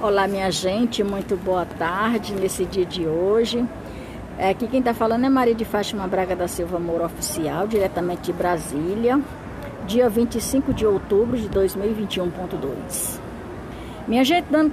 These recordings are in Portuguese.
Olá, minha gente, muito boa tarde nesse dia de hoje. É, aqui quem está falando é Maria de Fátima Braga da Silva Moura Oficial, diretamente de Brasília, dia 25 de outubro de 2021.2. Minha gente, dando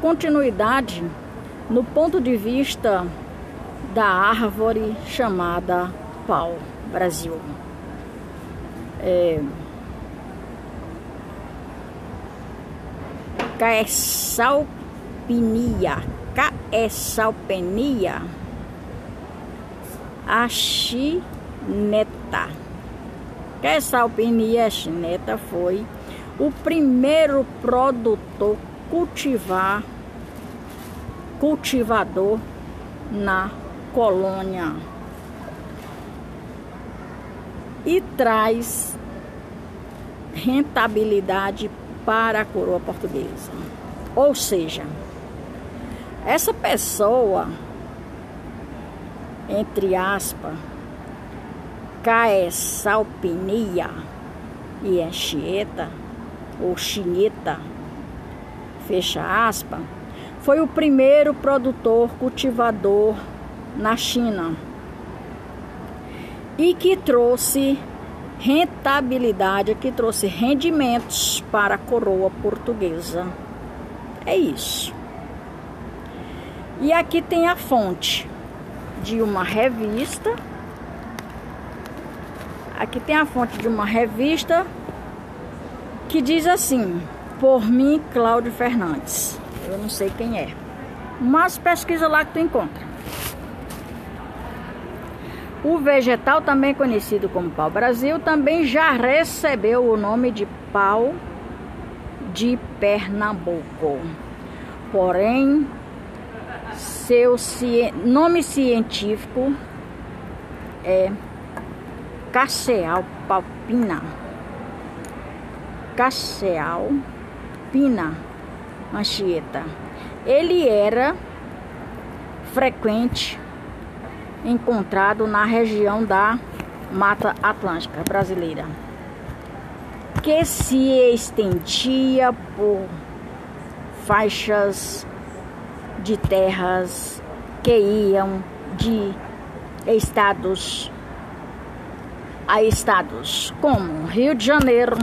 continuidade no ponto de vista da árvore chamada pau Brasil. É, Caessalpinia, Caessalpenia, a. Chineta. Caessalpinia chineta foi o primeiro produtor cultivar, cultivador na colônia. E traz rentabilidade para a coroa portuguesa. Ou seja, essa pessoa, entre aspas, Caessalpinia e Anchieta, ou Chineta, fecha aspas, foi o primeiro produtor cultivador na China e que trouxe rentabilidade, que trouxe rendimentos para a coroa portuguesa. É isso. E aqui tem a fonte de uma revista. Aqui tem a fonte de uma revista que diz assim: Por mim, Cláudio Fernandes. Eu não sei quem é. Mas pesquisa lá que tu encontra. O vegetal, também conhecido como pau-brasil, também já recebeu o nome de pau de Pernambuco. Porém, seu nome científico é Casseal palpina. Casseal pina Anchieta. Ele era frequente encontrado na região da Mata Atlântica brasileira, que se estendia por faixas de terras que iam de estados a estados como Rio de Janeiro,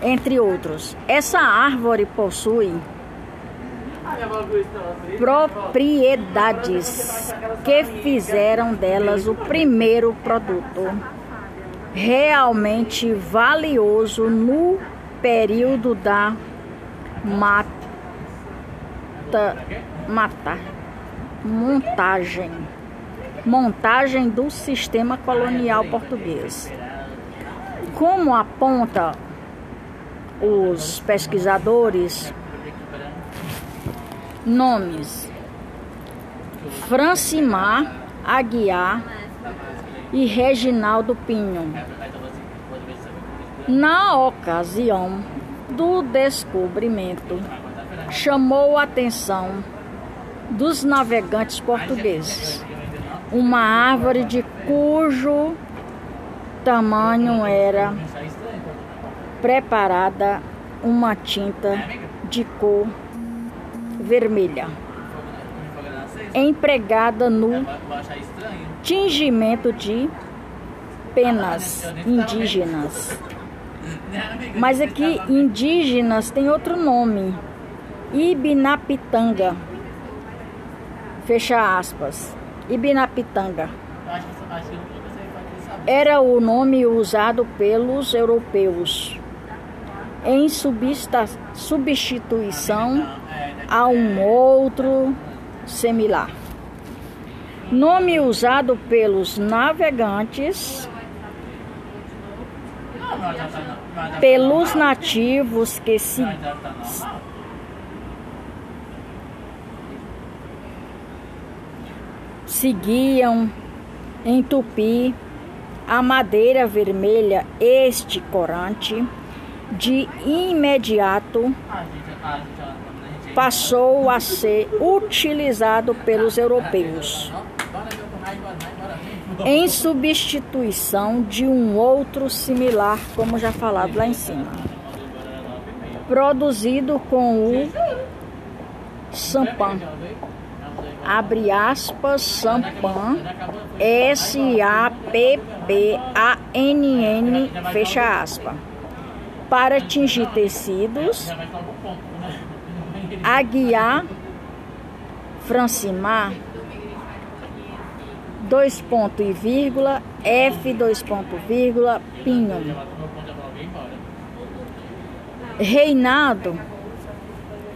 entre outros. Essa árvore possui propriedades que fizeram delas o primeiro produto realmente valioso no período da mata, mata montagem montagem do sistema colonial português. Como aponta os pesquisadores Nomes: Francimar Aguiar e Reginaldo Pinho. Na ocasião do descobrimento, chamou a atenção dos navegantes portugueses. Uma árvore de cujo tamanho era preparada uma tinta de cor vermelha, empregada no tingimento de penas indígenas. Mas aqui indígenas tem outro nome, Ibinapitanga. Fecha aspas. Ibinapitanga. Era o nome usado pelos europeus em substituição a um outro similar. Nome usado pelos navegantes, pelos nativos que se seguiam em Tupi a madeira vermelha este corante de imediato passou a ser utilizado pelos europeus em substituição de um outro similar, como já falado lá em cima. produzido com o sampan. Abre aspas, sampan, S-A-P-P-A-N-N, fecha aspas. Para tingir tecidos, Aguiar Francimar, dois ponto e vírgula, F dois ponto vírgula, Pinho. Reinaldo,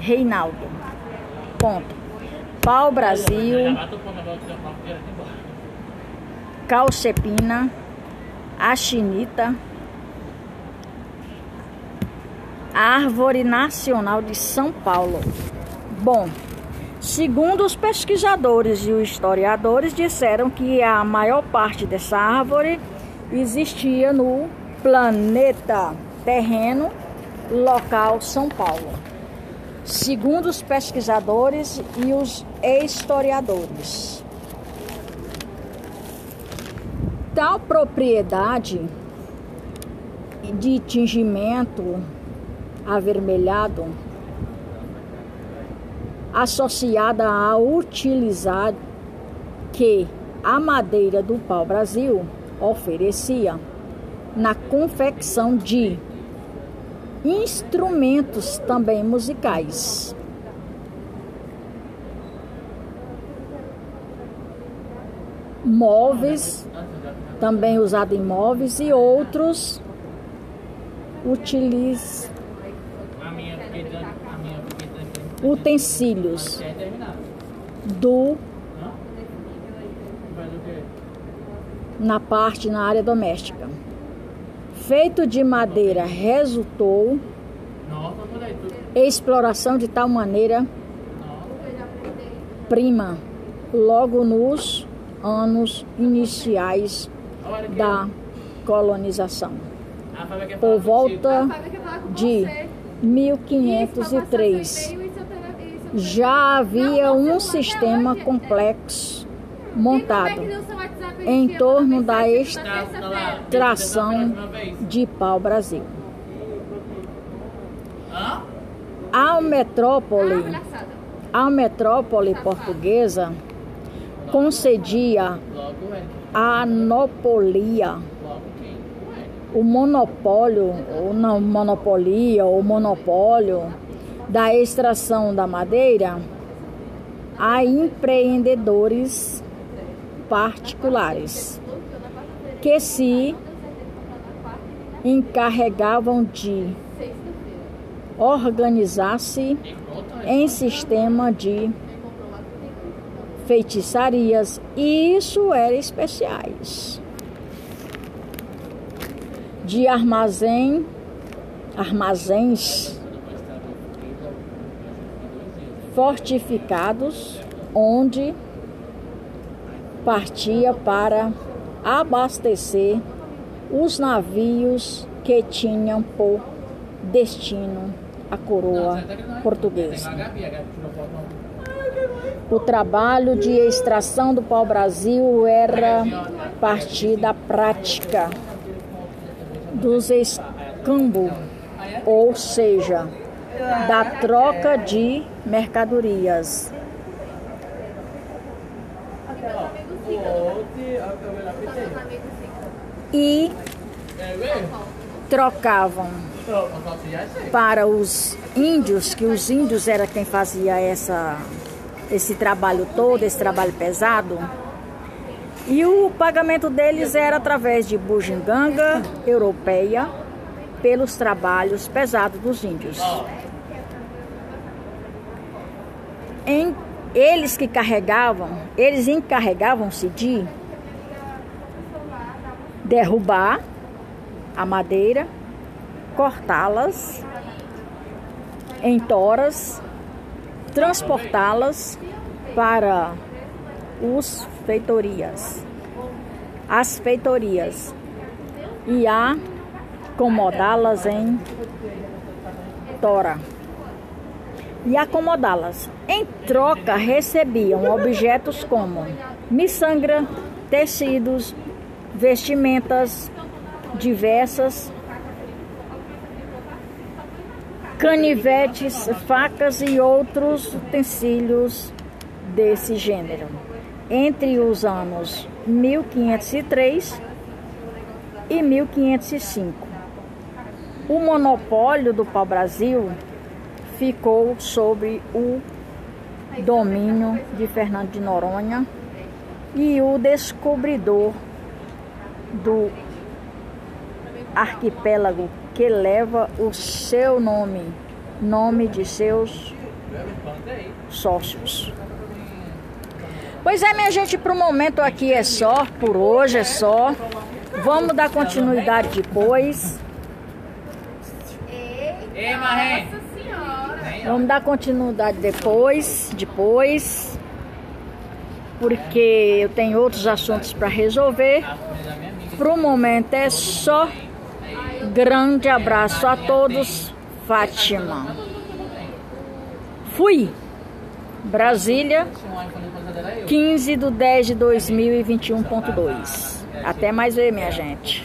Reinaldo, ponto. Pau Brasil, Calcepina, Achinita, Árvore Nacional de São Paulo. Bom, segundo os pesquisadores e os historiadores, disseram que a maior parte dessa árvore existia no planeta terreno local São Paulo. Segundo os pesquisadores e os historiadores. Tal propriedade de tingimento avermelhado associada a utilizar que a madeira do pau-brasil oferecia na confecção de instrumentos também musicais. Móveis, também usado em móveis e outros utiliz utensílios do na parte na área doméstica. Feito de madeira resultou exploração de tal maneira prima logo nos anos iniciais da colonização. Por volta de 1503 já havia um sistema complexo montado em torno da extração de pau-brasil. A metrópole, a metrópole portuguesa concedia a anopolia, o monopólio, ou não monopolia, ou monopólio da extração da madeira a empreendedores particulares que se encarregavam de organizar-se em sistema de feitiçarias. E isso era especiais. De armazém armazéns fortificados, onde partia para abastecer os navios que tinham por destino a coroa portuguesa. O trabalho de extração do pau-brasil era partir da prática dos escambos, ou seja, da troca de mercadorias. E trocavam para os índios, que os índios era quem fazia essa, esse trabalho todo, esse trabalho pesado. E o pagamento deles era através de bugiganga europeia pelos trabalhos pesados dos índios. Em, eles que carregavam, eles encarregavam-se de derrubar a madeira, cortá-las em toras, transportá-las para os feitorias, as feitorias. E acomodá-las em tora e acomodá-las. Em troca, recebiam objetos como miçangra, tecidos, vestimentas diversas canivetes, facas e outros utensílios desse gênero. Entre os anos 1503 e 1505. O monopólio do pau-brasil ficou sobre o domínio de Fernando de Noronha e o descobridor do arquipélago que leva o seu nome, nome de seus sócios. Pois é, minha gente, para o momento aqui é só, por hoje é só. Vamos dar continuidade depois. Ei, Vamos dar continuidade depois, depois. Porque eu tenho outros assuntos para resolver. Para o momento é só. Grande abraço a todos. Fátima. Fui. Brasília, 15 de 10 de 2021.2. Até mais ver, minha gente.